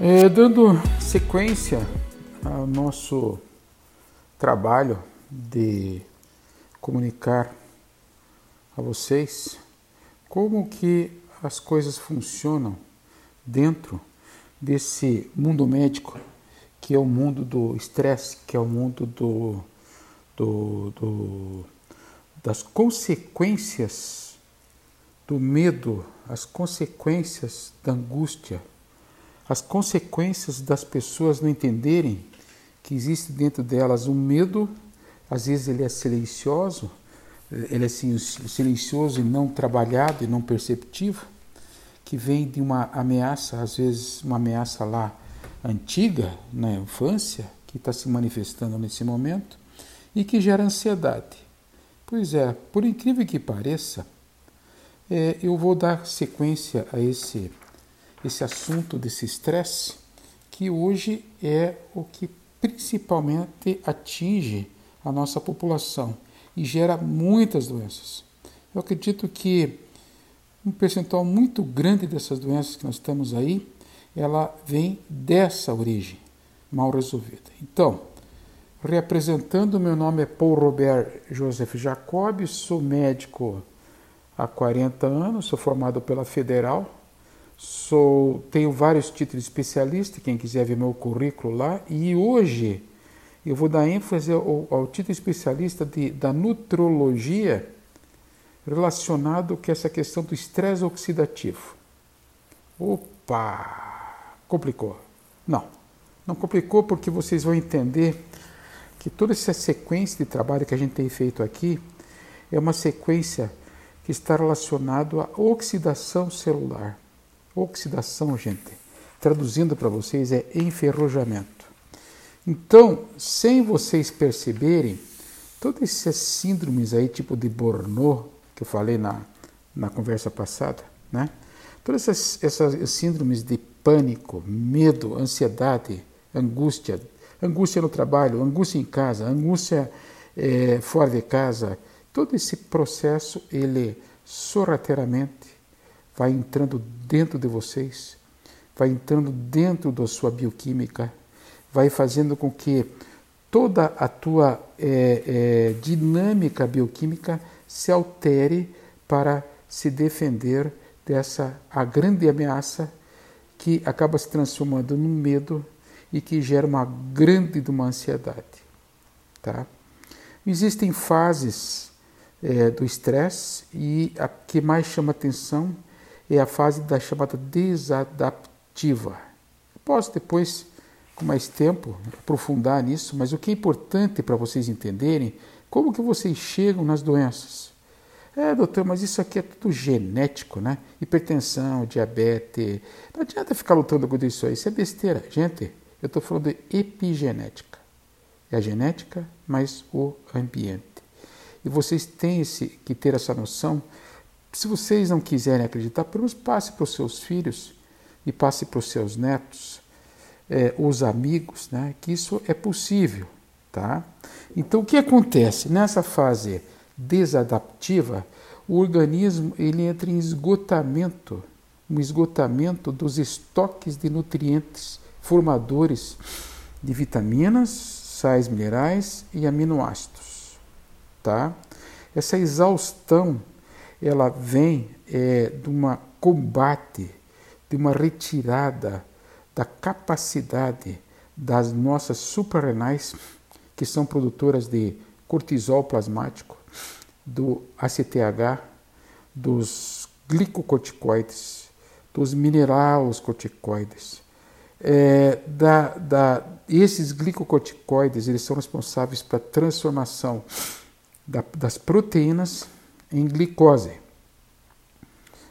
É, dando sequência ao nosso trabalho de comunicar a vocês como que as coisas funcionam dentro desse mundo médico que é o mundo do estresse, que é o mundo do, do, do, das consequências do medo, as consequências da angústia as consequências das pessoas não entenderem que existe dentro delas um medo, às vezes ele é silencioso, ele é silencioso e não trabalhado e não perceptivo, que vem de uma ameaça, às vezes uma ameaça lá antiga, na infância, que está se manifestando nesse momento e que gera ansiedade. Pois é, por incrível que pareça, é, eu vou dar sequência a esse esse assunto desse estresse, que hoje é o que principalmente atinge a nossa população e gera muitas doenças. Eu acredito que um percentual muito grande dessas doenças que nós temos aí, ela vem dessa origem mal resolvida. Então, reapresentando, meu nome é Paul Robert Joseph Jacob, sou médico há 40 anos, sou formado pela Federal, Sou, tenho vários títulos de especialista, quem quiser ver meu currículo lá, e hoje eu vou dar ênfase ao, ao título especialista de, da nutrologia relacionado com essa questão do estresse oxidativo. Opa! Complicou. Não, não complicou porque vocês vão entender que toda essa sequência de trabalho que a gente tem feito aqui é uma sequência que está relacionada à oxidação celular. Oxidação, gente, traduzindo para vocês, é enferrujamento. Então, sem vocês perceberem, todas essas síndromes aí, tipo de Bornô, que eu falei na, na conversa passada, né? Todas essas, essas síndromes de pânico, medo, ansiedade, angústia, angústia no trabalho, angústia em casa, angústia é, fora de casa, todo esse processo, ele sorrateiramente vai entrando dentro de vocês, vai entrando dentro da sua bioquímica, vai fazendo com que toda a tua é, é, dinâmica bioquímica se altere para se defender dessa a grande ameaça que acaba se transformando num medo e que gera uma grande uma ansiedade, tá? Existem fases é, do estresse e a que mais chama atenção é a fase da chamada desadaptiva. Posso depois, com mais tempo, aprofundar nisso, mas o que é importante para vocês entenderem, como que vocês chegam nas doenças. É, doutor, mas isso aqui é tudo genético, né? Hipertensão, diabetes. Não adianta ficar lutando com isso aí, isso é besteira. Gente, eu estou falando de epigenética. É a genética mais o ambiente. E vocês têm esse, que ter essa noção se vocês não quiserem acreditar, pelo menos passe para os seus filhos e passe para os seus netos, é, os amigos, né, que isso é possível. Tá? Então, o que acontece? Nessa fase desadaptiva, o organismo ele entra em esgotamento, um esgotamento dos estoques de nutrientes formadores de vitaminas, sais minerais e aminoácidos. Tá? Essa exaustão ela vem é, de um combate, de uma retirada da capacidade das nossas suprarrenais, que são produtoras de cortisol plasmático, do ACTH, dos glicocorticoides, dos minerais corticoides. É, da, da, esses glicocorticoides eles são responsáveis pela transformação da, das proteínas em glicose.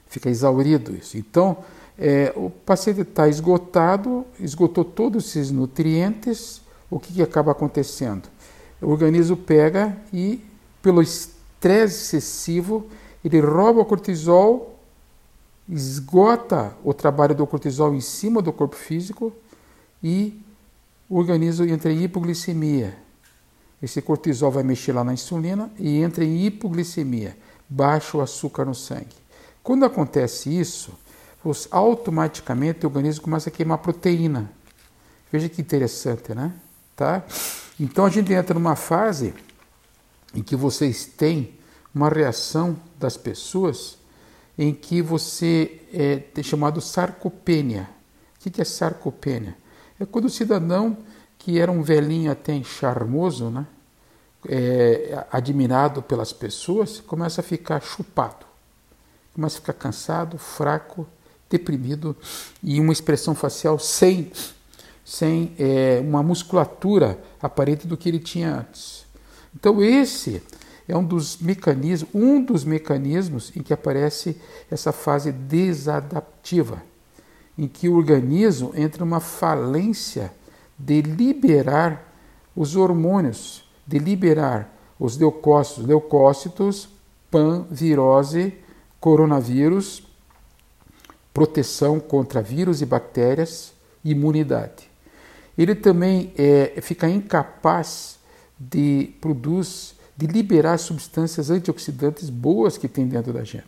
Fica exaurido isso. Então, é, o paciente está esgotado, esgotou todos esses nutrientes, o que, que acaba acontecendo? O organismo pega e, pelo estresse excessivo, ele rouba o cortisol, esgota o trabalho do cortisol em cima do corpo físico e o organismo entra em hipoglicemia. Esse cortisol vai mexer lá na insulina e entra em hipoglicemia baixo açúcar no sangue. Quando acontece isso, você, automaticamente o organismo começa a queimar proteína. Veja que interessante, né? Tá? Então a gente entra numa fase em que vocês têm uma reação das pessoas em que você é, é chamado sarcopênia. O que é sarcopênia? É quando o cidadão, que era um velhinho até charmoso, né? É, admirado pelas pessoas, começa a ficar chupado, começa a ficar cansado, fraco, deprimido e uma expressão facial sem, sem é, uma musculatura aparente do que ele tinha antes. Então esse é um dos mecanismos, um dos mecanismos em que aparece essa fase desadaptiva, em que o organismo entra numa falência de liberar os hormônios, de liberar os leucócitos, leucócitos, panvirose, coronavírus, proteção contra vírus e bactérias, imunidade. Ele também é, fica incapaz de produzir de liberar substâncias antioxidantes boas que tem dentro da gente.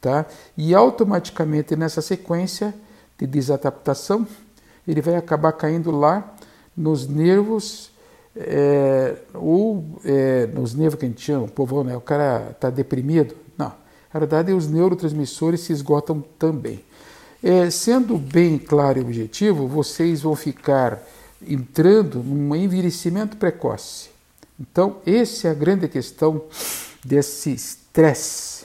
Tá? E automaticamente nessa sequência de desadaptação, ele vai acabar caindo lá nos nervos, é, ou é, nos nervos que a gente chama, o povão, né? o cara está deprimido. Não, na verdade os neurotransmissores se esgotam também. É, sendo bem claro e objetivo, vocês vão ficar entrando num envelhecimento precoce. Então, essa é a grande questão desse estresse.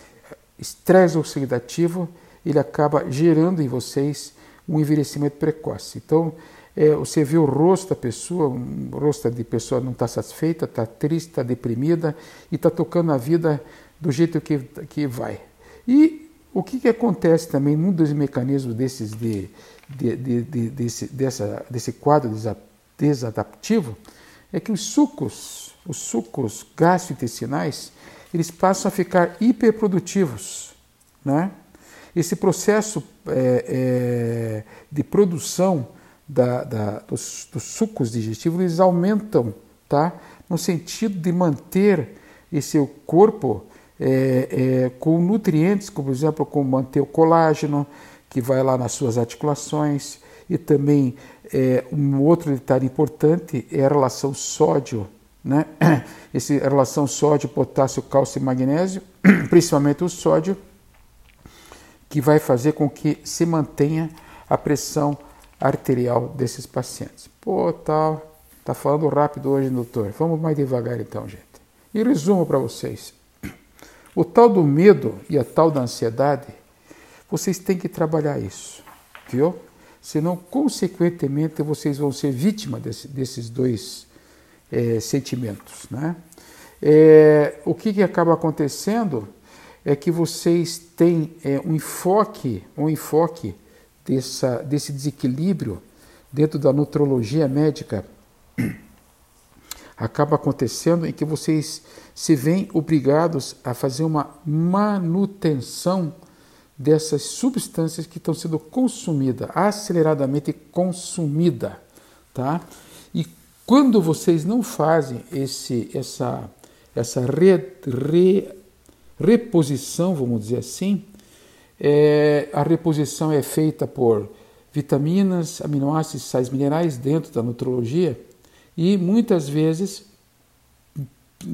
Estresse oxidativo, ele acaba gerando em vocês um envelhecimento precoce. Então, é, você vê o rosto da pessoa, o rosto de pessoa não está satisfeita, está triste, está deprimida e está tocando a vida do jeito que, que vai. E o que, que acontece também num dos mecanismos desses de, de, de, de desse, dessa, desse quadro desadaptivo é que os sucos os sucos gastrointestinais, eles passam a ficar hiperprodutivos. Né? Esse processo é, é, de produção da, da, dos, dos, sucos digestivos, eles aumentam, tá? no sentido de manter esse corpo é, é com nutrientes, como por exemplo, como manter o colágeno, que vai lá nas suas articulações, e também é, um outro detalhe importante é a relação sódio né? Essa relação sódio, potássio, cálcio e magnésio, principalmente o sódio, que vai fazer com que se mantenha a pressão arterial desses pacientes. Pô, tá, tá falando rápido hoje, doutor. Vamos mais devagar então, gente. E resumo para vocês. O tal do medo e a tal da ansiedade, vocês têm que trabalhar isso, viu? Senão, consequentemente, vocês vão ser vítima desse, desses dois é, sentimentos. Né? É, o que, que acaba acontecendo é que vocês têm é, um enfoque, um enfoque dessa, desse desequilíbrio dentro da nutrologia médica acaba acontecendo em que vocês se veem obrigados a fazer uma manutenção dessas substâncias que estão sendo consumidas, aceleradamente consumida, tá? E quando vocês não fazem esse, essa, essa re, re, reposição, vamos dizer assim, é, a reposição é feita por vitaminas, aminoácidos, sais minerais dentro da nutrologia e muitas vezes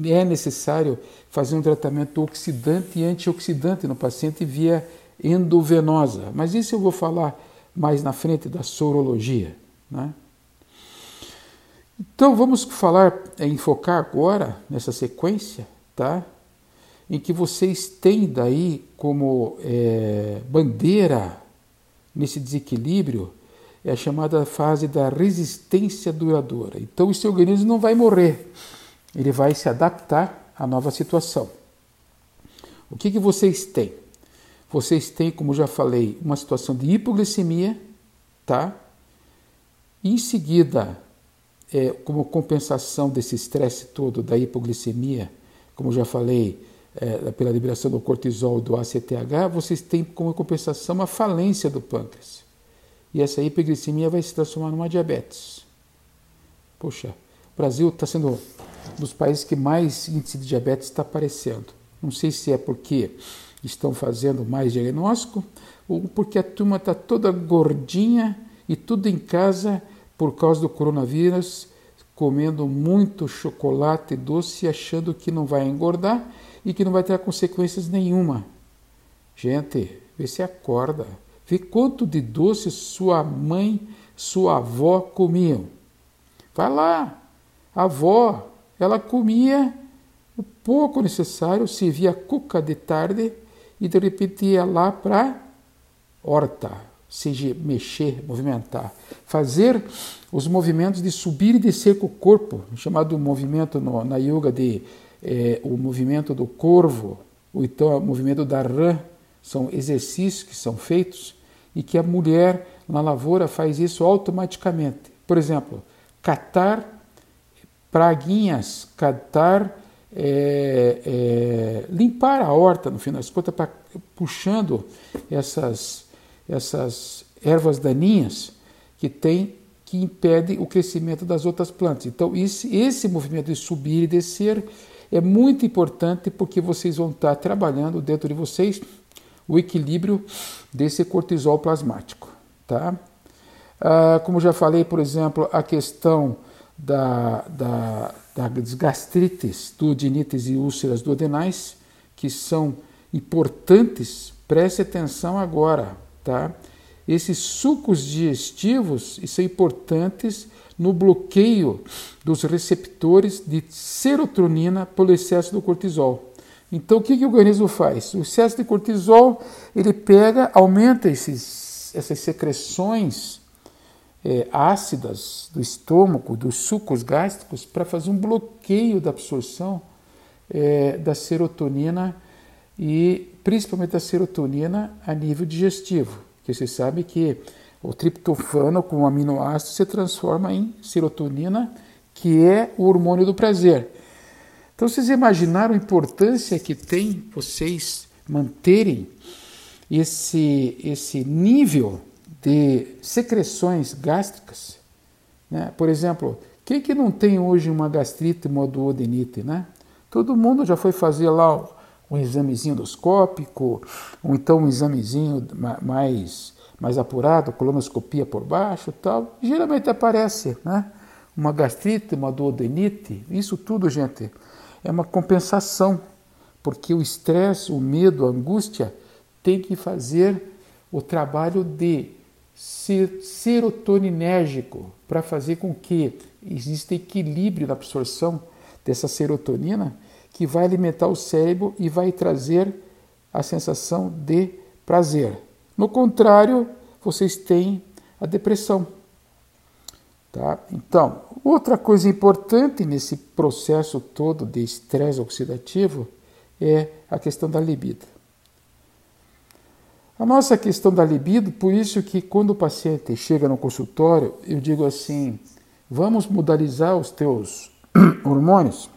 é necessário fazer um tratamento oxidante e antioxidante no paciente via endovenosa. Mas isso eu vou falar mais na frente da sorologia. Né? Então vamos falar, é, enfocar agora nessa sequência, tá? Em que vocês têm daí como é, bandeira nesse desequilíbrio é a chamada fase da resistência duradoura. Então o seu organismo não vai morrer, ele vai se adaptar à nova situação. O que, que vocês têm? Vocês têm, como já falei, uma situação de hipoglicemia, tá? Em seguida, é, como compensação desse estresse todo da hipoglicemia, como já falei, é, pela liberação do cortisol e do ACTH, vocês têm como compensação a falência do pâncreas. E essa hipoglicemia vai se transformar numa diabetes. Poxa, o Brasil está sendo um dos países que mais índice de diabetes está aparecendo. Não sei se é porque estão fazendo mais diagnóstico ou porque a turma está toda gordinha e tudo em casa por causa do coronavírus, comendo muito chocolate doce, achando que não vai engordar e que não vai ter consequências nenhuma. Gente, vê se acorda. Vê quanto de doce sua mãe, sua avó comiam. Vai lá. A avó, ela comia o pouco necessário, se via cuca de tarde e de repente ia lá para horta, seja mexer, movimentar. Fazer os movimentos de subir e descer com o corpo, chamado movimento no, na yoga de é, o movimento do corvo, ou então o movimento da rã, são exercícios que são feitos e que a mulher na lavoura faz isso automaticamente. Por exemplo, catar praguinhas, catar, é, é, limpar a horta, no final das contas, pra, puxando essas, essas ervas daninhas que tem que impede o crescimento das outras plantas. Então, esse, esse movimento de subir e descer é muito importante porque vocês vão estar trabalhando dentro de vocês o equilíbrio desse cortisol plasmático. Tá? Ah, como já falei, por exemplo, a questão da, da, das gastrites, duodenites e úlceras duodenais, que são importantes, preste atenção agora. Tá? Esses sucos digestivos são importantes no bloqueio dos receptores de serotonina pelo excesso do cortisol. Então, o que, que o organismo faz? O excesso de cortisol ele pega, aumenta esses, essas secreções é, ácidas do estômago, dos sucos gástricos, para fazer um bloqueio da absorção é, da serotonina e principalmente da serotonina a nível digestivo. Porque você sabe que o triptofano com aminoácido se transforma em serotonina, que é o hormônio do prazer. Então vocês imaginaram a importância que tem vocês manterem esse, esse nível de secreções gástricas? Né? Por exemplo, quem que não tem hoje uma gastrite, uma duodenite? Né? Todo mundo já foi fazer lá um examezinho endoscópico, ou então um examezinho mais, mais apurado, colonoscopia por baixo tal. Geralmente aparece né? uma gastrite, uma duodenite, isso tudo, gente, é uma compensação, porque o estresse, o medo, a angústia tem que fazer o trabalho de ser serotoninérgico para fazer com que exista equilíbrio na absorção dessa serotonina que vai alimentar o cérebro e vai trazer a sensação de prazer. No contrário, vocês têm a depressão. Tá? Então, outra coisa importante nesse processo todo de estresse oxidativo é a questão da libido. A nossa questão da libido, por isso que quando o paciente chega no consultório, eu digo assim: vamos modalizar os teus hormônios.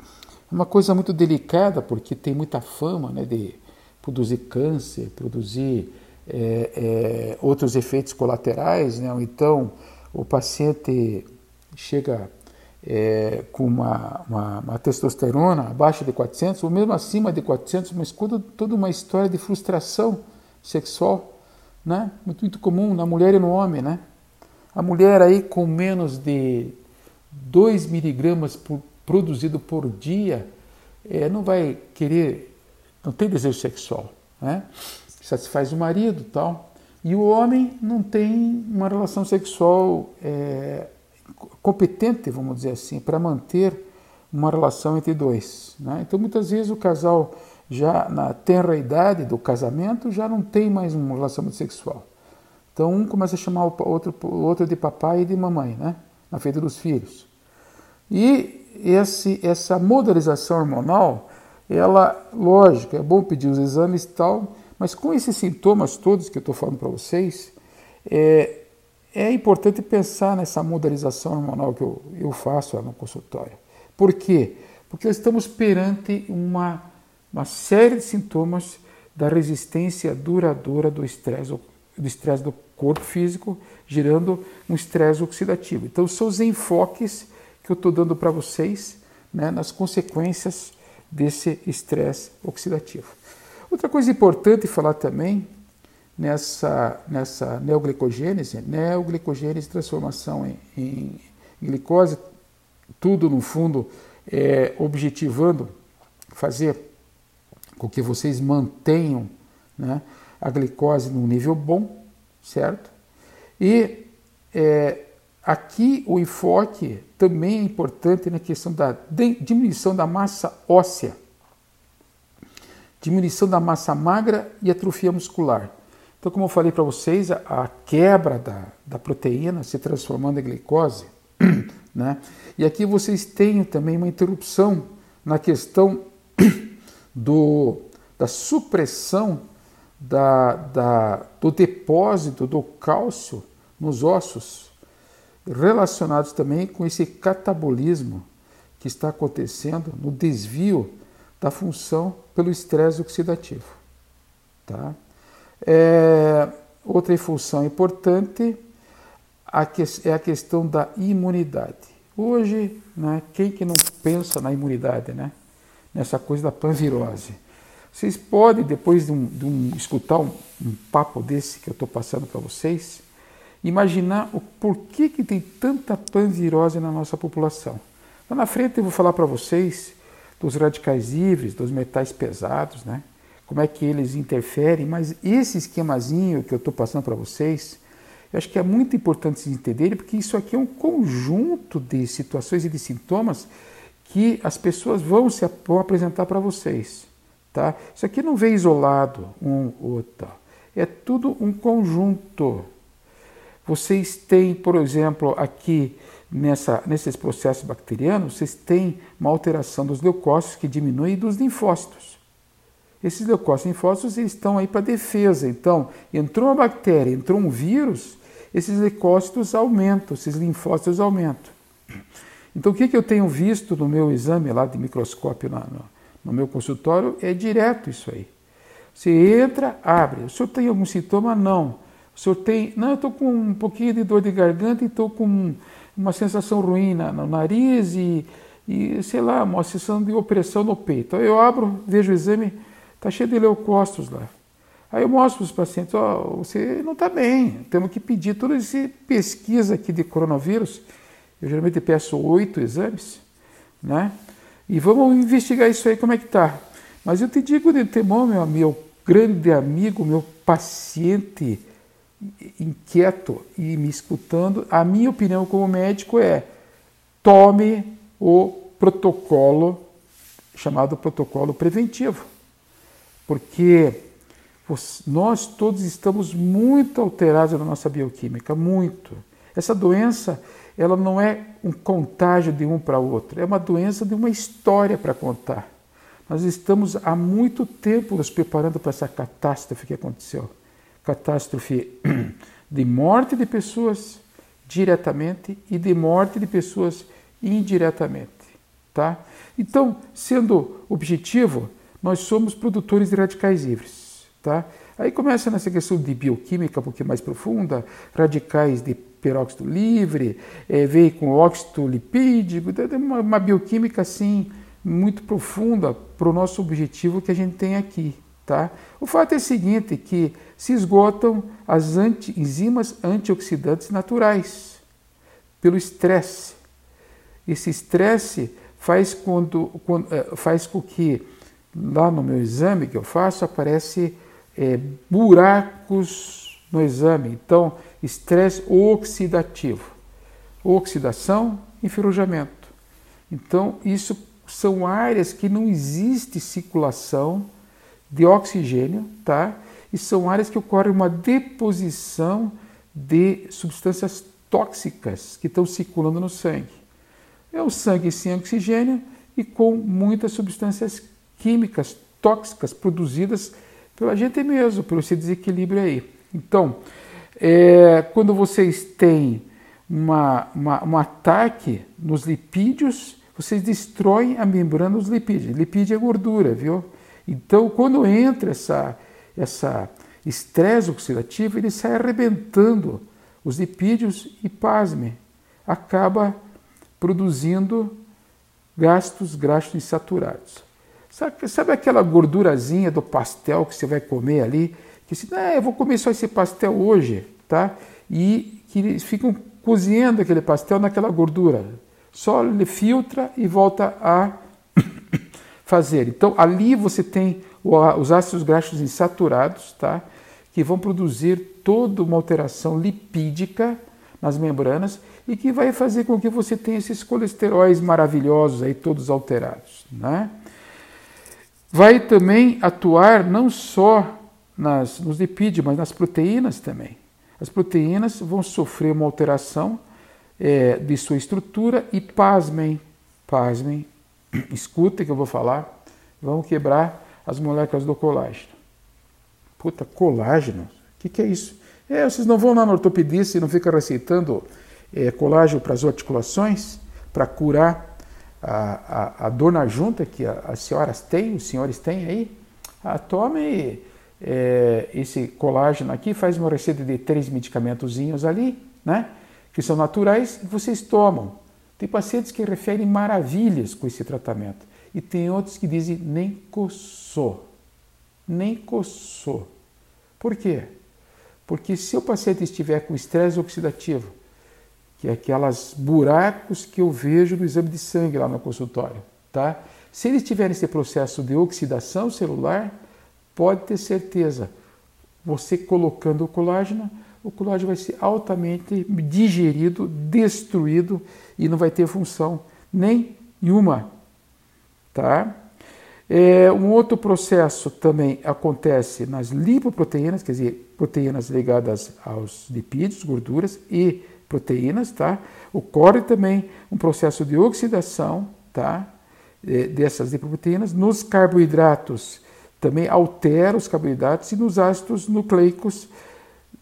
É uma coisa muito delicada porque tem muita fama né, de produzir câncer, produzir é, é, outros efeitos colaterais, né, então o paciente chega é, com uma, uma, uma, testosterona abaixo de 400, ou mesmo acima de 400, mas quando toda uma história de frustração sexual, né? muito, muito comum na mulher e no homem. Né? A mulher aí com menos de 2 miligramas produzido por dia, é, não vai querer, não tem desejo sexual. Né? Satisfaz o marido tal. E o homem não tem uma relação sexual é, competente, vamos dizer assim, para manter uma relação entre dois. Né? Então, muitas vezes o casal já na tenra idade do casamento já não tem mais um relacionamento sexual. Então, um começa a chamar o outro, o outro de papai e de mamãe, né? na frente dos filhos. E esse, essa modelização hormonal, ela, lógico, é bom pedir os exames e tal, mas com esses sintomas todos que eu estou falando para vocês, é, é importante pensar nessa modelização hormonal que eu, eu faço no consultório. Por quê? Porque estamos perante uma, uma série de sintomas da resistência duradoura do estresse do estresse do corpo físico, gerando um estresse oxidativo. Então, são os enfoques que eu estou dando para vocês né, nas consequências desse estresse oxidativo. Outra coisa importante falar também, nessa, nessa neoglicogênese, neoglicogênese, transformação em, em, glicose, tudo no fundo é, objetivando fazer com que vocês mantenham né, a glicose num nível bom, certo? E é, aqui o enfoque também é importante na questão da diminuição da massa óssea, diminuição da massa magra e atrofia muscular. Então, como eu falei para vocês, a, quebra da, da proteína se transformando em glicose, né? E aqui vocês têm também uma interrupção na questão do, da supressão da, da, do depósito do cálcio nos ossos, relacionados também com esse catabolismo que está acontecendo no desvio da função pelo estresse oxidativo. Tá? É, outra função importante é a questão da imunidade. Hoje, né, quem que não pensa na imunidade, né? nessa coisa da panvirose? Vocês podem, depois de, um, de um, escutar um, um papo desse que eu estou passando para vocês, imaginar o porquê que tem tanta panvirose na nossa população. Lá na frente eu vou falar para vocês dos radicais livres, dos metais pesados, né? como é que eles interferem, mas esse esquemazinho que eu estou passando para vocês, eu acho que é muito importante vocês entenderem, porque isso aqui é um conjunto de situações e de sintomas que as pessoas vão, se, vão apresentar para vocês. Tá? Isso aqui não vem isolado um outro, é tudo um conjunto. Vocês têm, por exemplo, aqui nessa, nesses processos bacterianos, vocês têm uma alteração dos leucócitos que diminui e dos linfócitos. Esses leucócitos linfócitos eles estão aí para defesa. Então, entrou uma bactéria, entrou um vírus, esses leucócitos aumentam, esses linfócitos aumentam. Então, o que, que eu tenho visto no meu exame lá de microscópio no, no meu consultório é direto isso aí. Você entra, abre. O senhor tem algum sintoma? Não. O senhor tem. Não, eu estou com um pouquinho de dor de garganta e estou com uma sensação ruim no nariz e, e, sei lá, uma sensação de opressão no peito. Eu abro, vejo o exame, Está cheio de leucócitos lá. Aí eu mostro para os pacientes, oh, você não está bem, temos que pedir toda essa pesquisa aqui de coronavírus. Eu geralmente peço oito exames, né? E vamos investigar isso aí, como é que está. Mas eu te digo de temor, meu, meu grande amigo, meu paciente inquieto e me escutando, a minha opinião como médico é tome o protocolo chamado protocolo preventivo porque nós todos estamos muito alterados na nossa bioquímica, muito. Essa doença, ela não é um contágio de um para outro, é uma doença de uma história para contar. Nós estamos há muito tempo nos preparando para essa catástrofe que aconteceu. Catástrofe de morte de pessoas diretamente e de morte de pessoas indiretamente, tá? Então, sendo objetivo, nós somos produtores de radicais livres. Tá? Aí começa nessa questão de bioquímica um pouquinho mais profunda, radicais de peróxido livre, é, veio com óxido lipídico, uma, uma bioquímica assim muito profunda para o nosso objetivo que a gente tem aqui. Tá? O fato é o seguinte, que se esgotam as anti, enzimas antioxidantes naturais pelo estresse. Esse estresse faz, quando, quando, é, faz com que lá no meu exame que eu faço, aparece é, buracos no exame. Então, estresse oxidativo. Oxidação, enferrujamento. Então, isso são áreas que não existe circulação de oxigênio, tá? E são áreas que ocorre uma deposição de substâncias tóxicas que estão circulando no sangue. É o sangue sem oxigênio e com muitas substâncias químicas tóxicas produzidas pela gente mesmo, pelo esse desequilíbrio aí. Então, é, quando vocês têm uma, uma, um ataque nos lipídios, vocês destroem a membrana dos lipídios. Lipídio é gordura, viu? Então, quando entra essa, essa estresse oxidativo, ele sai arrebentando os lipídios e, pasme, acaba produzindo gastos graxos insaturados. Sabe, sabe aquela gordurazinha do pastel que você vai comer ali, Que se, ah, eu vou comer só esse pastel hoje, tá? E que eles ficam cozinhando aquele pastel naquela gordura. Só ele filtra e volta a fazer. Então, ali você tem os ácidos graxos insaturados, tá? Que vão produzir toda uma alteração lipídica nas membranas e que vai fazer com que você tenha esses colesteróis maravilhosos aí todos alterados, né? Vai também atuar não só nas, nos lipídios, mas nas proteínas também. As proteínas vão sofrer uma alteração é, de sua estrutura e pasmem, pasmem, escutem que eu vou falar, vão quebrar as moléculas do colágeno. Puta, colágeno? O que, que é isso? É, vocês não vão lá no ortopedista e não ficam receitando é, colágeno para as articulações, para curar a, a, a, dor na junta que a, as senhoras têm, os senhores têm aí? Ah, tome é, esse colágeno aqui, faz uma receita de três medicamentozinhos ali, né? Que são naturais vocês tomam. Tem pacientes que referem maravilhas com esse tratamento. E tem outros que dizem nem coçou. Nem coçou. Por quê? Porque se o paciente estiver com estresse oxidativo, que é aquelas buracos que eu vejo no exame de sangue lá no consultório, tá? Se ele estiver nesse processo de oxidação celular, pode ter certeza, você colocando o colágeno, o colágeno vai ser altamente digerido, destruído e não vai ter função nenhuma Tá? É, um outro processo também acontece nas lipoproteínas, quer dizer, proteínas ligadas aos lipídios, gorduras e proteínas, tá? Ocorre também um processo de oxidação, tá? É, dessas lipoproteínas. Nos carboidratos também altera os carboidratos e nos ácidos nucleicos,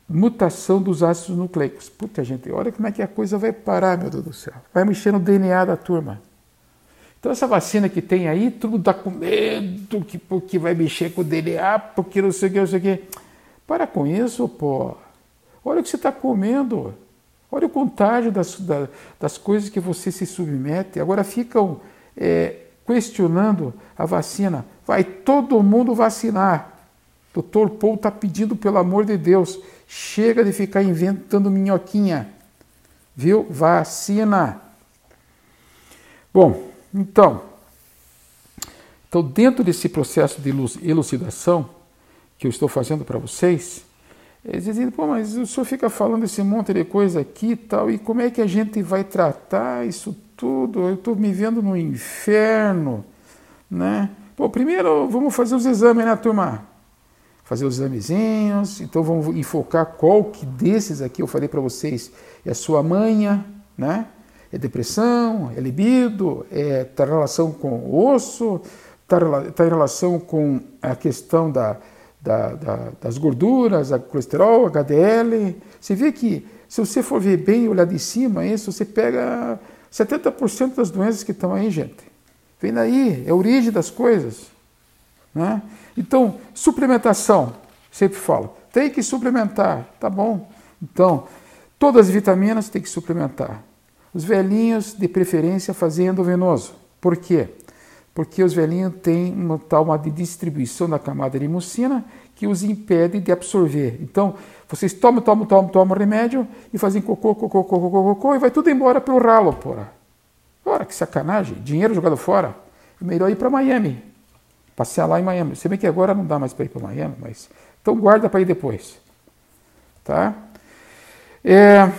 mutação dos ácidos nucleicos. Puta gente, olha como é que a coisa vai parar, meu Deus do céu. Vai mexer no DNA da turma. Então essa vacina que tem aí, tudo dá com medo que porque vai mexer com o DNA, porque não sei o que, não sei o que. Para com isso, pô. Olha o que você está comendo. Olha o contágio das, das coisas que você se submete. Agora ficam é, questionando a vacina. Vai todo mundo vacinar. Doutor Paul está pedindo, pelo amor de Deus, chega de ficar inventando minhoquinha. Viu? Vacina. Bom, então, então, dentro desse processo de elucidação que eu estou fazendo para vocês, eles dizem, pô, mas o senhor fica falando esse monte de coisa aqui e tal, e como é que a gente vai tratar isso tudo? Eu estou me vendo no inferno, né? Pô, primeiro vamos fazer os exames, né, turma? Fazer os examezinhos, então vamos enfocar qual que desses aqui eu falei para vocês é a sua manha, né? é depressão, é libido, é, tá em relação com o osso, está tá em relação com a questão da, da, da, das gorduras, a colesterol, HDL. Você vê que, se você for ver bem, olhar de cima, isso, você pega 70% das doenças que estão aí, gente. Vem daí, é a origem das coisas. Né? Então, suplementação, sempre falo, tem que suplementar, tá bom. Então, todas as vitaminas tem que suplementar. Os velhinhos, de preferência, fazem endovenoso. Por quê? Porque os velhinhos têm uma tal uma de distribuição da camada de mucina que os impede de absorver. Então, vocês tomam, tomam, tomam, tomam remédio e fazem cocô, cocô, cocô, cocô, cocô e vai tudo embora pelo ralo, porra. Ora, que sacanagem. Dinheiro jogado fora. É melhor ir para Miami. Passear lá em Miami. Se bem que agora não dá mais para ir para Miami, mas... Então guarda para ir depois. Tá? É...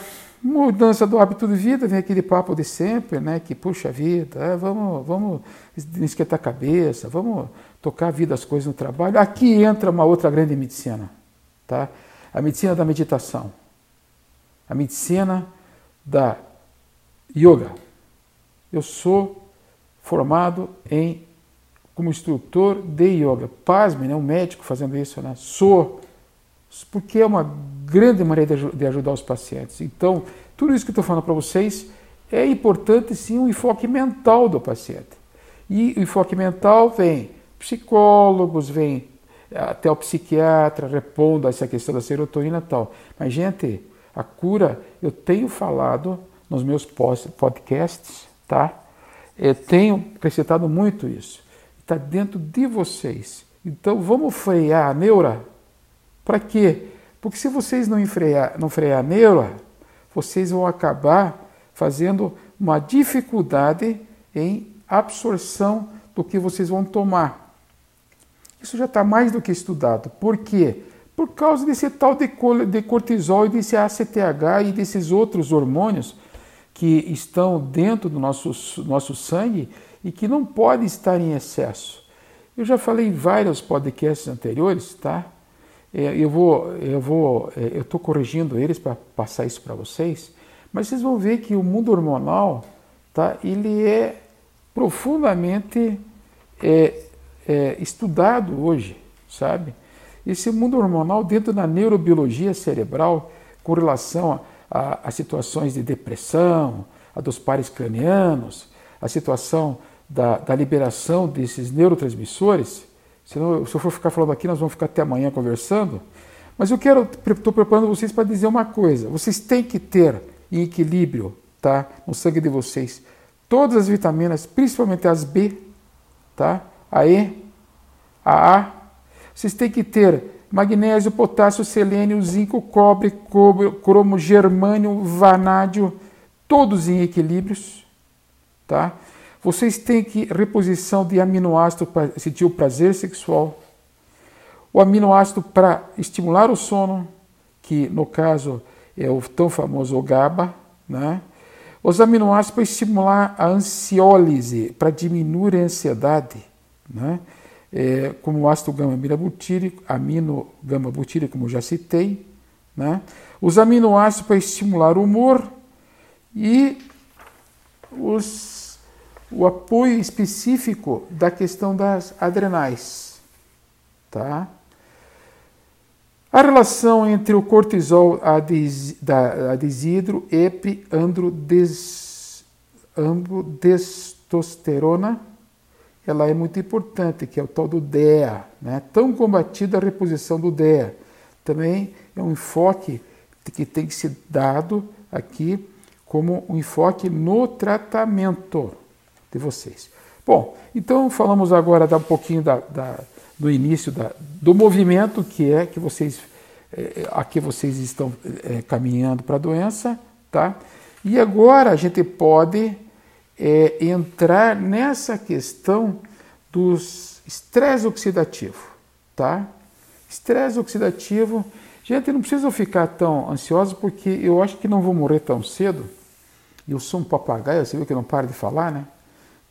Mudança do hábito de vida, vem aquele papo de sempre, né? Que puxa vida, é, vamos, vamos esquentar a cabeça, vamos tocar a vida, as coisas no trabalho. Aqui entra uma outra grande medicina, tá? A medicina da meditação, a medicina da yoga. Eu sou formado em como instrutor de yoga. Pasme, né? Um médico fazendo isso, né? Sou porque é uma grande maneira de ajudar os pacientes. Então, tudo isso que eu estou falando para vocês é importante sim o enfoque mental do paciente. E o enfoque mental vem psicólogos, vem até o psiquiatra repondo a essa questão da serotonina e tal. Mas, gente, a cura, eu tenho falado nos meus podcasts, tá? Eu tenho acrescentado muito isso. Está dentro de vocês. Então, vamos frear a neura Para quê? Porque se vocês não frear, não frear a neura, vocês vão acabar fazendo uma dificuldade em absorção do que vocês vão tomar. Isso já está mais do que estudado. Por quê? Por causa desse tal de cortisol e desse ACTH e desses outros hormônios que estão dentro do nosso, nosso sangue e que não podem estar em excesso. Eu já falei em vários podcasts anteriores, tá? É, eu vou, eu vou, é, eu estou corrigindo eles para passar isso para vocês, mas vocês vão ver que o mundo hormonal, tá? Ele é profundamente é, é, estudado hoje, sabe? Esse mundo hormonal dentro da neurobiologia cerebral com relação a, a, a situações de depressão, a dos pares cranianos, a situação da, da liberação desses neurotransmissores. Senão, se eu for ficar falando aqui, nós vamos ficar até amanhã conversando. Mas eu quero, estou preparando vocês para dizer uma coisa. Vocês têm que ter em equilíbrio, tá, no sangue de vocês, todas as vitaminas, principalmente as B, tá, a E, a A. Vocês têm que ter magnésio, potássio, selênio, zinco, cobre, cobre cromo, germânio, vanádio, todos em equilíbrios, tá? Vocês têm que reposição de aminoácido para sentir o prazer sexual, o aminoácido para estimular o sono, que no caso é o tão famoso GABA, né? Os aminoácidos para estimular a ansiólise, para diminuir a ansiedade, né? É, como o ácido gama-aminobutírico, amino gama-butírico, como já citei, né? Os aminoácidos para estimular o humor e os o apoio específico da questão das adrenais. Tá? A relação entre o cortisol da desidro epi androdestosterona ela é muito importante, que é o tal do DEA, né? tão combatida a reposição do DEA. Também é um enfoque que tem que ser dado aqui como um enfoque no tratamento de vocês. Bom, então falamos agora da, um pouquinho da, da, do início da, do movimento que é que vocês é, a que vocês estão é, caminhando para a doença, tá? E agora a gente pode é, entrar nessa questão dos estresse oxidativo, tá? Estresse oxidativo, gente, não precisa ficar tão ansioso porque eu acho que não vou morrer tão cedo. Eu sou um papagaio, você viu que não paro de falar, né?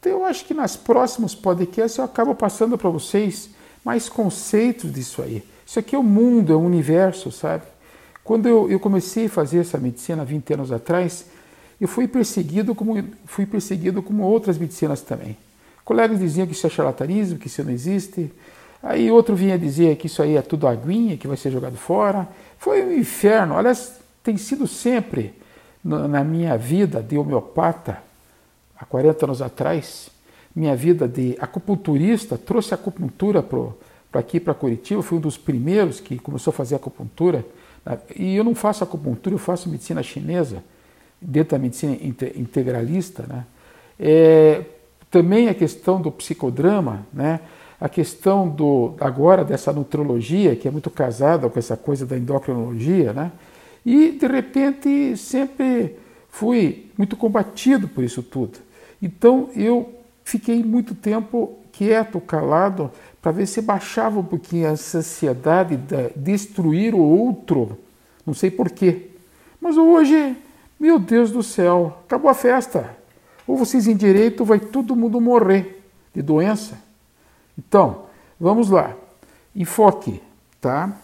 Então, eu acho que nas próximos podcasts eu acabo passando para vocês mais conceitos disso aí. Isso aqui é o mundo, é o universo, sabe? Quando eu, eu comecei a fazer essa medicina 20 anos atrás, eu fui perseguido como fui perseguido como outras medicinas também. Colegas diziam que isso é charlatanismo, que isso não existe. Aí outro vinha dizer que isso aí é tudo aguinha, que vai ser jogado fora. Foi um inferno. Aliás, tem sido sempre na minha vida de homeopata há 40 anos atrás, minha vida de acupunturista trouxe a acupuntura para aqui, para Curitiba. Fui um dos primeiros que começou a fazer acupuntura. Né? E eu não faço acupuntura, eu faço medicina chinesa, dentro da medicina integralista. Né? É, também a questão do psicodrama, né? a questão do agora dessa nutrologia, que é muito casada com essa coisa da endocrinologia, né? e de repente sempre fui muito combatido por isso tudo. Então eu fiquei muito tempo quieto, calado, para ver se baixava um pouquinho a ansiedade de destruir o outro. Não sei porquê. Mas hoje, meu Deus do céu, acabou a festa. Ou vocês em direito, vai todo mundo morrer de doença. Então, vamos lá. Enfoque, tá?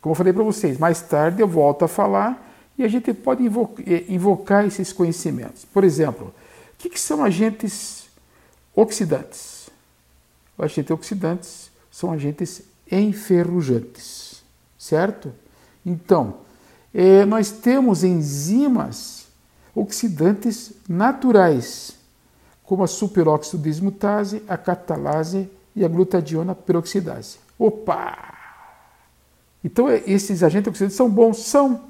Como eu falei para vocês, mais tarde eu volto a falar e a gente pode eh, invocar esses conhecimentos. Por exemplo, o que, são agentes oxidantes? Os agentes oxidantes são agentes enferrujantes, certo? Então, é, nós temos enzimas oxidantes naturais, como a superóxido dismutase, a catalase e a glutadiona peroxidase. Opa! Então, é, esses agentes oxidantes são bons? São.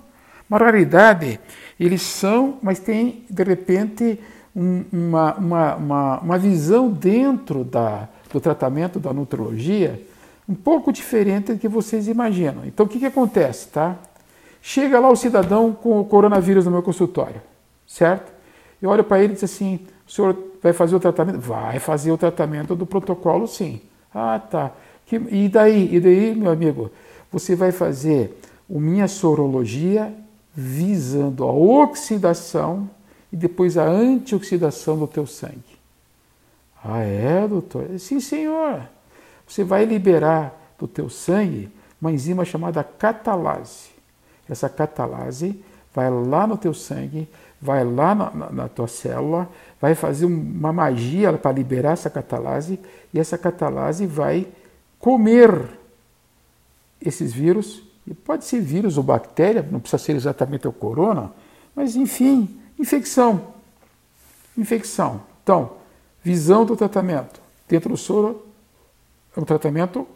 Uma raridade, eles são, mas tem, de repente, uma, uma, uma, uma visão dentro da, do tratamento da nutrologia um pouco diferente do que vocês imaginam. Então o que, que acontece, tá? Chega lá o cidadão com o coronavírus no meu consultório, certo? Eu olho para ele e diz assim: o senhor vai fazer o tratamento? Vai fazer o tratamento do protocolo, sim. Ah, tá. e daí? E daí, meu amigo? Você vai fazer o minha sorologia visando a oxidação e depois a antioxidação do teu sangue. Ah, é, doutor? Sim, senhor. Você vai liberar do teu sangue uma enzima chamada catalase. Essa catalase vai lá no teu sangue, vai lá na, na, na tua célula, vai fazer uma magia para liberar essa catalase e essa catalase vai comer esses vírus, e pode ser vírus ou bactéria, não precisa ser exatamente o corona, mas enfim, infecção. Infecção. Então, visão do tratamento. Dentro do soro, é um tratamento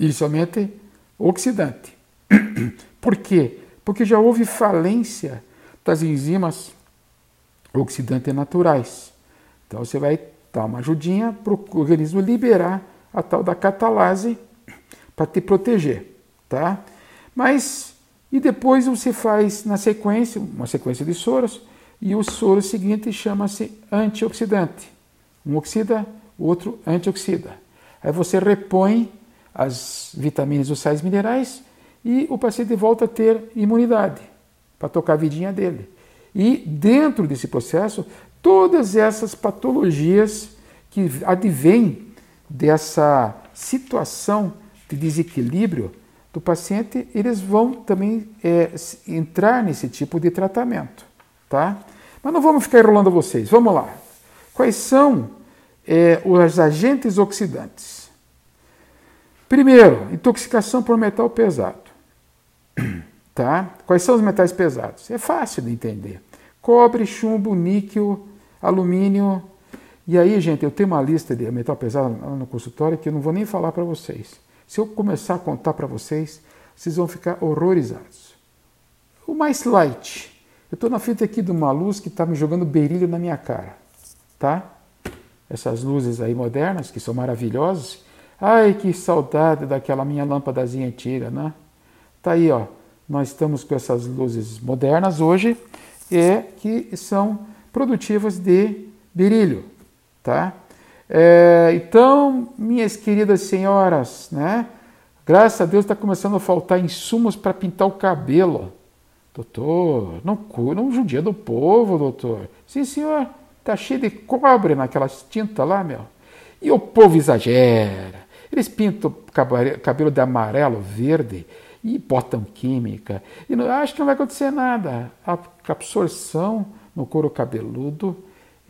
inicialmente oxidante. Por quê? Porque já houve falência das enzimas oxidantes naturais. Então você vai dar uma ajudinha para o organismo liberar a tal da catalase para te proteger, tá? Mas e depois você faz na sequência, uma sequência de soros, e o soro seguinte chama-se antioxidante. Um oxida, outro antioxida. Aí você repõe as vitaminas e os sais minerais e o paciente volta a ter imunidade para tocar a vidinha dele. E dentro desse processo, todas essas patologias que advêm dessa situação de desequilíbrio do paciente, eles vão também é, entrar nesse tipo de tratamento, tá? Mas não vamos ficar enrolando vocês. Vamos lá. Quais são é, os agentes oxidantes? Primeiro, intoxicação por metal pesado. Tá? Quais são os metais pesados? É fácil de entender. Cobre, chumbo, níquel, alumínio. E aí, gente, eu tenho uma lista de metal pesado no consultório que eu não vou nem falar para vocês. Se eu começar a contar para vocês, vocês vão ficar horrorizados. O mais light. Eu estou na frente aqui de uma luz que está me jogando berilho na minha cara. Tá? Essas luzes aí modernas, que são maravilhosas. Ai, que saudade daquela minha lâmpadazinha antiga, né? Tá aí, ó nós estamos com essas luzes modernas hoje, é que são produtivas de berílio, tá? É, então, minhas queridas senhoras, né? Graças a Deus está começando a faltar insumos para pintar o cabelo. Doutor, não, não judia do povo, doutor. Sim, senhor, tá cheio de cobre naquelas tintas lá, meu. E o povo exagera. Eles pintam cabelo de amarelo, verde e botam química. E não, acho que não vai acontecer nada. A absorção no couro cabeludo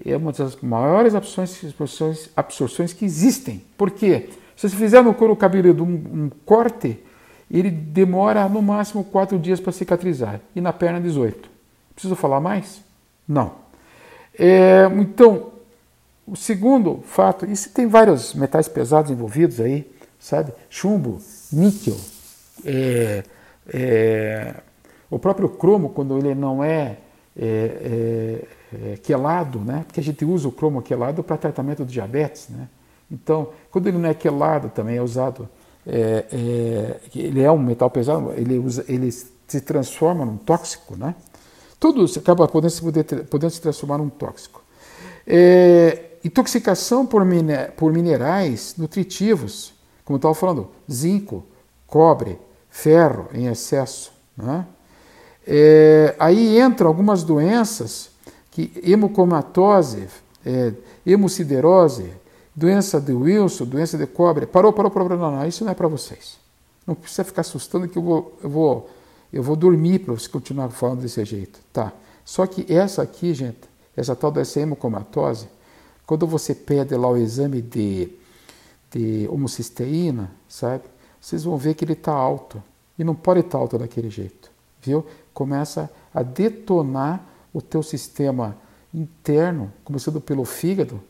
é uma das maiores absorções, absorções que existem. Por quê? Se você fizer no couro cabeludo um, um corte, ele demora no máximo quatro dias para cicatrizar. E na perna, 18. Preciso falar mais? Não. É, então, o segundo fato, isso tem vários metais pesados envolvidos aí, sabe? Chumbo, níquel, é, é, o próprio cromo, quando ele não é, é, é, quelado, né? porque a gente usa o cromo quelado para tratamento de diabetes. Né? Então, quando ele não é quelado, também é usado, é, é, ele é um metal pesado, ele, usa, ele se transforma num tóxico. Né? Tudo acaba podendo se, podendo se transformar num tóxico. É, intoxicação por, por minerais nutritivos, como eu estava falando, zinco, cobre, ferro em excesso. Né? É, aí entram algumas doenças, que hemocomatose, é, hemociderose, doença de Wilson, doença de cobre. Parou, parou, parou, não, não, isso não é para vocês. Não precisa ficar assustando que eu vou, eu vou, eu vou dormir para você continuar falando desse jeito. Tá. Só que essa aqui, gente, essa tal dessa hemocomatose, quando você pede lá o exame de, de homocisteína, sabe? vocês vão ver que ele está alto. E não pode estar alto daquele jeito, viu? Começa a detonar o teu sistema interno, começando pelo fígado,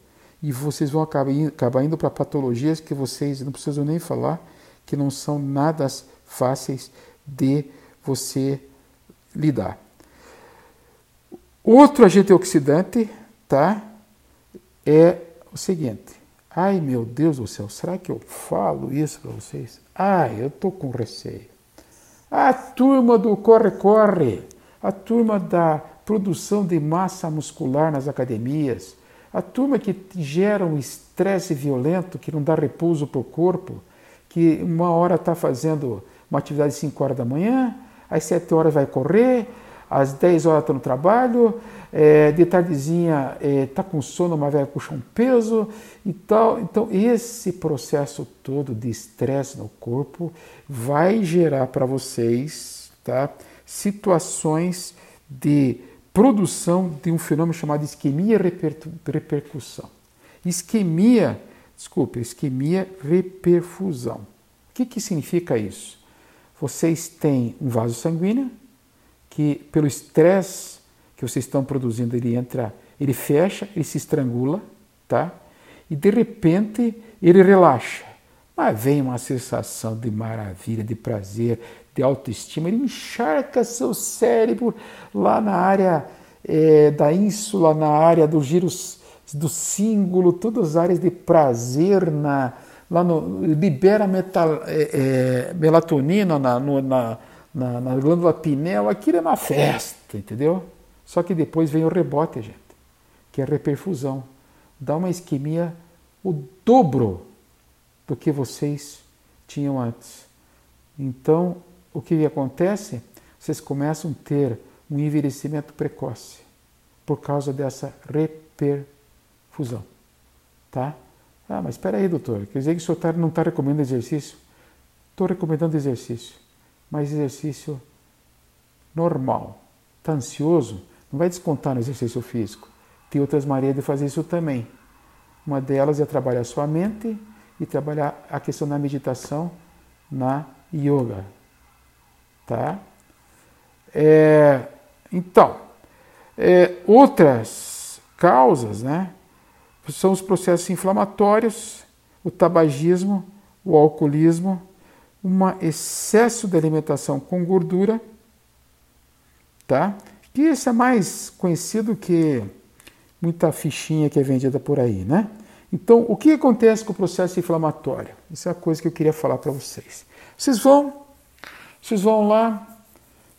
e vocês vão acabar indo para patologias que vocês não precisam nem falar, que não são nada fáceis de você lidar. Outro agente oxidante, tá? É o seguinte: Ai meu Deus do céu, será que eu falo isso para vocês? Ai, eu estou com receio. A turma do corre-corre, a turma da produção de massa muscular nas academias, a turma que gera um estresse violento que não dá repouso para o corpo, que uma hora está fazendo uma atividade às 5 horas da manhã, às 7 horas vai correr, às 10 horas está no trabalho, é, de tardezinha está é, com sono, mas vai puxar um peso e tal. Então, esse processo todo de estresse no corpo vai gerar para vocês tá, situações de produção de um fenômeno chamado isquemia reper repercussão. Isquemia, desculpe, isquemia reperfusão. O que, que significa isso? Vocês têm um vaso sanguíneo que, pelo estresse que vocês estão produzindo, ele entra, ele fecha, ele se estrangula, tá? E de repente ele relaxa. Mas vem uma sensação de maravilha, de prazer, de autoestima. Ele encharca seu cérebro lá na área é, da ínsula, na área do giros do símbolo, todas as áreas de prazer na, lá no, libera metal, é, é, melatonina na, no, na, na, na glândula pineal, aquilo é uma festa, entendeu? Só que depois vem o rebote, gente, que é a reperfusão. Dá uma isquemia o dobro do que vocês tinham antes. Então, o que acontece? Vocês começam a ter um envelhecimento precoce por causa dessa reperfusão. Tá? Ah, mas espera aí, doutor. Quer dizer que o senhor tá, não está recomendando exercício? Estou recomendando exercício, mas exercício normal. Está ansioso? Não vai descontar no exercício físico. Tem outras maneiras de fazer isso também. Uma delas é trabalhar sua mente e trabalhar a questão da meditação na yoga. Tá? É, então, é, outras causas né, são os processos inflamatórios, o tabagismo, o alcoolismo, um excesso de alimentação com gordura, tá? que esse é mais conhecido que muita fichinha que é vendida por aí, né? Então, o que acontece com o processo inflamatório? Isso é a coisa que eu queria falar para vocês. Vocês vão, vocês vão lá,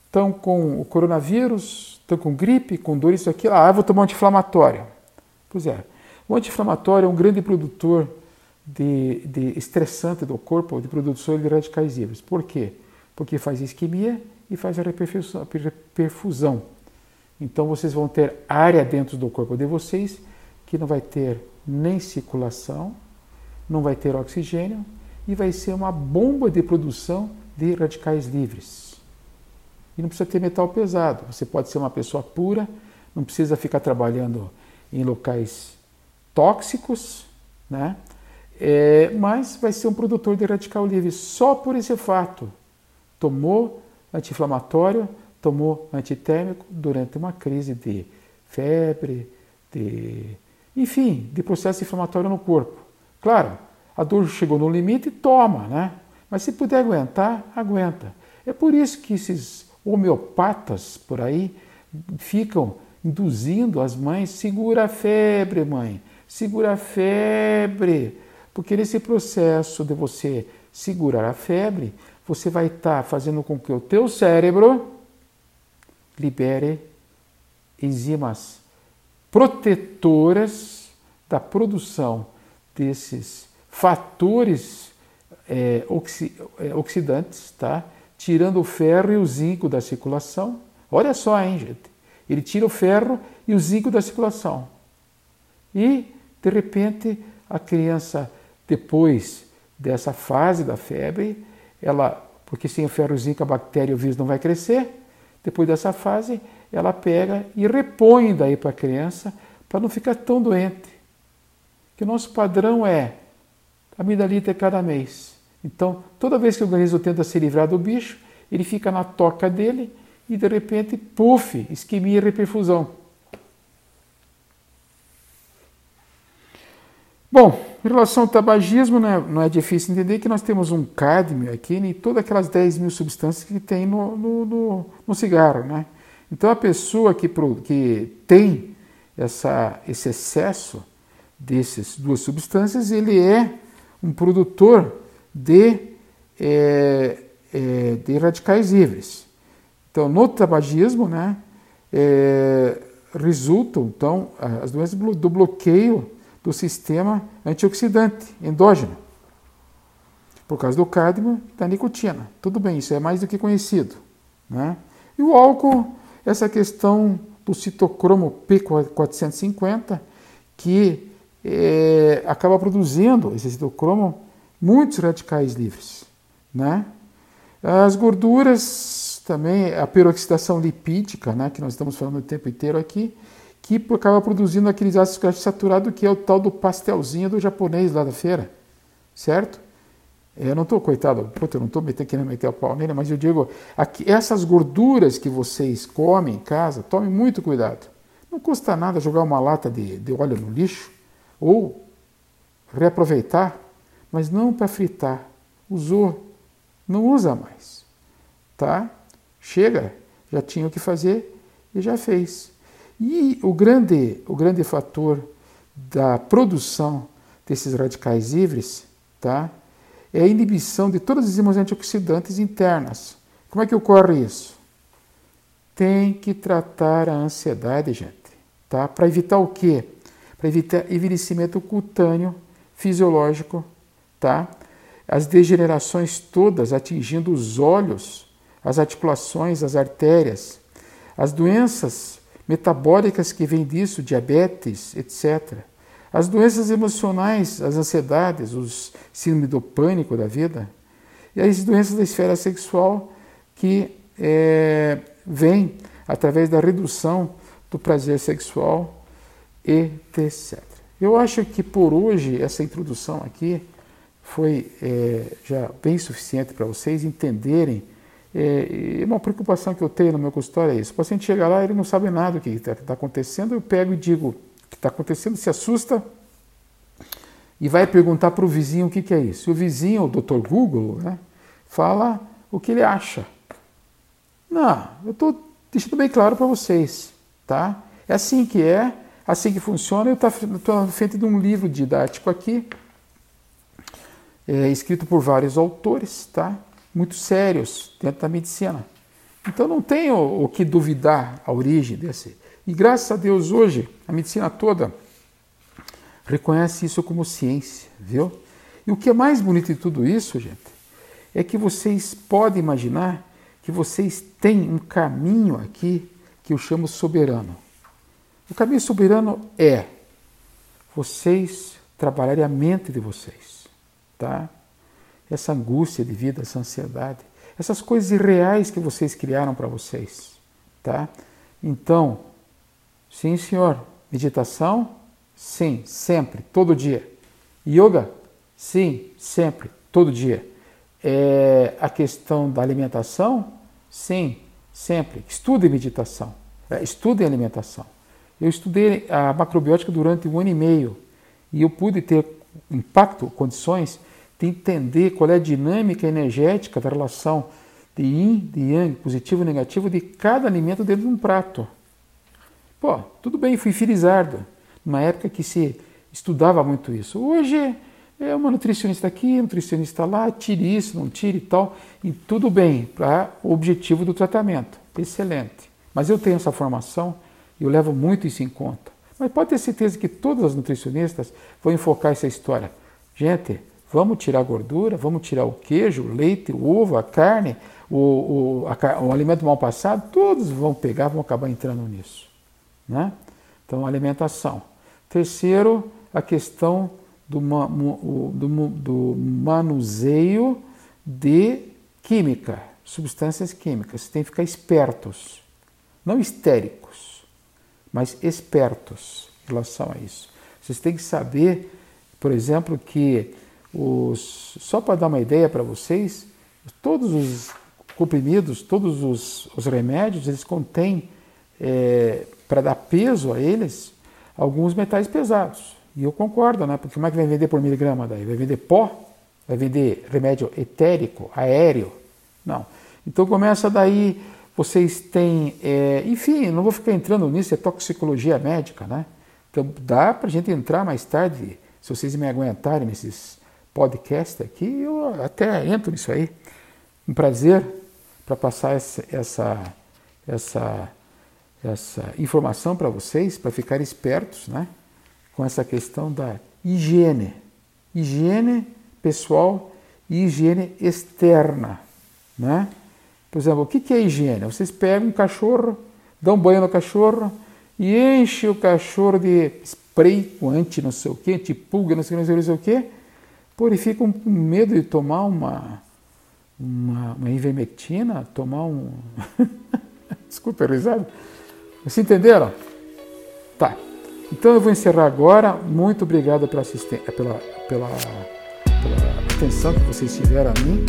estão com o coronavírus, estão com gripe, com dor, isso aqui, ah, eu vou tomar um anti-inflamatório. Pois é, o anti-inflamatório é um grande produtor de, de estressante do corpo, de produção de radicais livres. Por quê? Porque faz isquemia e faz a reperfusão. Então vocês vão ter área dentro do corpo de vocês que não vai ter nem circulação, não vai ter oxigênio e vai ser uma bomba de produção de radicais livres. E não precisa ter metal pesado. Você pode ser uma pessoa pura, não precisa ficar trabalhando em locais tóxicos, né? É, mas vai ser um produtor de radical livre só por esse fato. Tomou anti-inflamatório, tomou antitérmico durante uma crise de febre, de, enfim, de processo inflamatório no corpo. Claro, a dor chegou no limite, toma, né? Mas se puder aguentar, aguenta. É por isso que esses homeopatas por aí ficam induzindo as mães, segura a febre, mãe, segura a febre. Porque nesse processo de você segurar a febre, você vai estar tá fazendo com que o teu cérebro libere enzimas protetoras da produção desses fatores é, oxi, é, oxidantes, tá? tirando o ferro e o zinco da circulação. Olha só, hein, gente? Ele tira o ferro e o zinco da circulação. E, de repente, a criança, depois dessa fase da febre, ela, porque sem o ferro e o zinco a bactéria e o vírus não vai crescer, depois dessa fase, ela pega e repõe daí para a criança para não ficar tão doente. Que o nosso padrão é amidalita cada mês. Então, toda vez que o organismo tenta se livrar do bicho, ele fica na toca dele e de repente, puf, isquemia e reperfusão. Bom, em relação ao tabagismo, né, não é difícil entender que nós temos um cádmio aqui em todas aquelas 10 mil substâncias que tem no, no, no, no cigarro. Né? Então, a pessoa que, que tem essa, esse excesso dessas duas substâncias, ele é um produtor de, é, é, de radicais livres. Então, no tabagismo, né, é, resultam então as doenças do bloqueio do sistema antioxidante endógeno, por causa do cádmio e da nicotina. Tudo bem, isso é mais do que conhecido. Né? E o álcool, essa questão do citocromo P450, que é, acaba produzindo, esse citocromo, muitos radicais livres. Né? As gorduras também, a peroxidação lipídica, né, que nós estamos falando o tempo inteiro aqui, que acaba produzindo aqueles ácidos graxos saturados que é o tal do pastelzinho do japonês lá da feira, certo? Eu não estou, coitado, puta, eu não estou querendo meter o pau nele, mas eu digo, aqui, essas gorduras que vocês comem em casa, tomem muito cuidado. Não custa nada jogar uma lata de, de óleo no lixo ou reaproveitar, mas não para fritar. Usou, não usa mais. Tá? Chega, já tinha o que fazer e já fez. E o grande, o grande fator da produção desses radicais livres, tá? é a inibição de todas as enzimas antioxidantes internas. Como é que ocorre isso? Tem que tratar a ansiedade, gente, tá? Para evitar o quê? Para evitar envelhecimento cutâneo fisiológico, tá? As degenerações todas atingindo os olhos, as articulações, as artérias, as doenças metabólicas que vêm disso, diabetes, etc. As doenças emocionais, as ansiedades, os síndrome do pânico da vida, e as doenças da esfera sexual que é, vêm através da redução do prazer sexual, etc. Eu acho que por hoje essa introdução aqui foi é, já bem suficiente para vocês entenderem. É, uma preocupação que eu tenho no meu consultório é isso. O paciente chega lá, ele não sabe nada do que está tá acontecendo, eu pego e digo, que está acontecendo, se assusta e vai perguntar para o vizinho o que, que é isso. E o vizinho, o Dr. Google, né, fala o que ele acha. Não, eu estou deixando bem claro para vocês. Tá? É assim que é, assim que funciona. Eu estou na frente de um livro didático aqui, é, escrito por vários autores, tá? Muito sérios dentro da medicina. Então não tenho o que duvidar a origem desse, e graças a Deus hoje a medicina toda reconhece isso como ciência, viu? E o que é mais bonito de tudo isso, gente, é que vocês podem imaginar que vocês têm um caminho aqui que eu chamo soberano. O caminho soberano é vocês trabalharem a mente de vocês, tá? Essa angústia de vida, essa ansiedade, essas coisas irreais que vocês criaram para vocês, tá? Então, Sim, senhor. Meditação? Sim, sempre, todo dia. Yoga? Sim, sempre, todo dia. É, a questão da alimentação? Sim, sempre. Estude meditação. É, estude alimentação. Eu estudei a macrobiótica durante um ano e meio e eu pude ter impacto, condições de entender qual é a dinâmica energética da relação de yin, de yang, positivo e negativo de cada alimento dentro de um prato. Pô, tudo bem, fui filizardo, numa época que se estudava muito isso. Hoje é uma nutricionista aqui, nutricionista lá, tire isso, não tire e tal, e tudo bem, para o objetivo do tratamento. Excelente. Mas eu tenho essa formação e eu levo muito isso em conta. Mas pode ter certeza que todas as nutricionistas vão enfocar essa história. Gente, vamos tirar a gordura, vamos tirar o queijo, o leite, o ovo, a carne, o, o, a, o alimento mal passado, todos vão pegar, vão acabar entrando nisso. Né? Então, alimentação. Terceiro, a questão do, do, do manuseio de química, substâncias químicas. Você tem que ficar espertos, não histéricos, mas espertos em relação a isso. Vocês têm que saber, por exemplo, que os, só para dar uma ideia para vocês, todos os comprimidos, todos os, os remédios, eles contêm é, para dar peso a eles alguns metais pesados. E eu concordo, né? Porque como é que vai vender por miligrama daí? Vai vender pó? Vai vender remédio etérico, aéreo? Não. Então começa daí, vocês têm, é, enfim, não vou ficar entrando nisso, é toxicologia médica, né? Então dá para gente entrar mais tarde, se vocês me aguentarem nesses podcasts aqui, eu até entro nisso aí. Um prazer para passar essa, essa, essa, essa informação para vocês, para ficarem espertos né, com essa questão da higiene. Higiene pessoal e higiene externa. Né? Por exemplo, o que é higiene? Vocês pegam um cachorro, dão um banho no cachorro e enchem o cachorro de spray com anti não sei o que, anti-pulga, não sei, não sei, não sei o que, porém ficam com medo de tomar uma, uma, uma ivermectina, tomar um... Desculpa risada. Vocês entenderam? Tá. Então eu vou encerrar agora. Muito obrigado pela, pela, pela, pela atenção que vocês tiveram a mim.